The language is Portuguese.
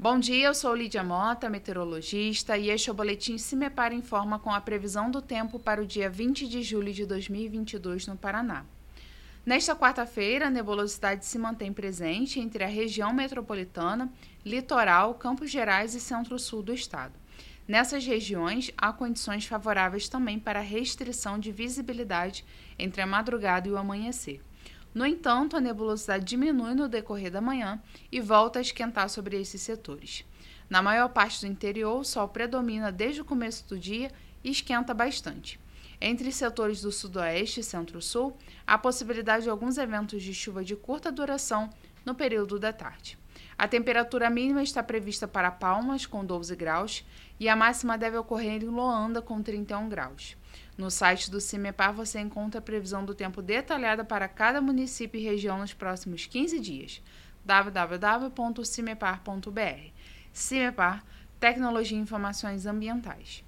Bom dia, eu sou Lídia Mota, meteorologista, e este é o Boletim Se Me Para Informa com a previsão do tempo para o dia 20 de julho de 2022 no Paraná. Nesta quarta-feira, a nebulosidade se mantém presente entre a região metropolitana, litoral, Campos Gerais e centro-sul do estado. Nessas regiões, há condições favoráveis também para restrição de visibilidade entre a madrugada e o amanhecer. No entanto, a nebulosidade diminui no decorrer da manhã e volta a esquentar sobre esses setores. Na maior parte do interior, o sol predomina desde o começo do dia e esquenta bastante. Entre setores do sudoeste e centro-sul, há possibilidade de alguns eventos de chuva de curta duração no período da tarde. A temperatura mínima está prevista para Palmas, com 12 graus, e a máxima deve ocorrer em Loanda, com 31 graus. No site do CIMEPAR você encontra a previsão do tempo detalhada para cada município e região nos próximos 15 dias. www.cimepar.br. CIMEPAR Tecnologia e Informações Ambientais.